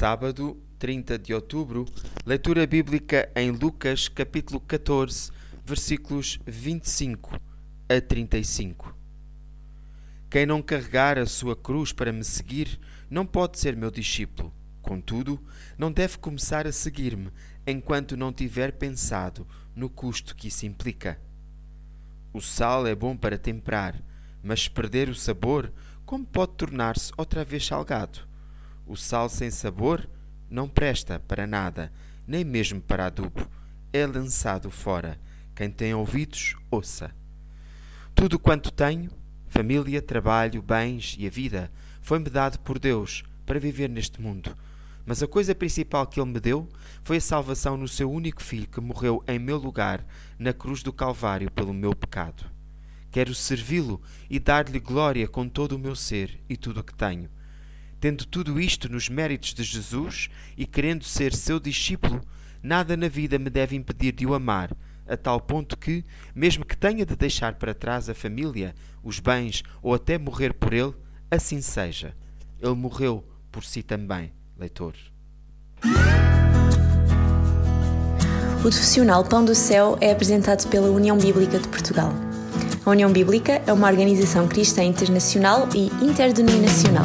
Sábado, 30 de outubro, leitura bíblica em Lucas, capítulo 14, versículos 25 a 35. Quem não carregar a sua cruz para me seguir, não pode ser meu discípulo. Contudo, não deve começar a seguir-me enquanto não tiver pensado no custo que isso implica. O sal é bom para temperar, mas perder o sabor, como pode tornar-se outra vez salgado? O sal sem sabor não presta para nada, nem mesmo para adubo. É lançado fora. Quem tem ouvidos, ouça. Tudo quanto tenho, família, trabalho, bens e a vida, foi-me dado por Deus para viver neste mundo. Mas a coisa principal que Ele me deu foi a salvação no seu único filho que morreu em meu lugar na cruz do Calvário pelo meu pecado. Quero servi-lo e dar-lhe glória com todo o meu ser e tudo o que tenho Tendo tudo isto nos méritos de Jesus e querendo ser seu discípulo, nada na vida me deve impedir de o amar, a tal ponto que, mesmo que tenha de deixar para trás a família, os bens ou até morrer por ele, assim seja. Ele morreu por si também, leitor. O profissional Pão do Céu é apresentado pela União Bíblica de Portugal. A União Bíblica é uma organização cristã internacional e interdenominacional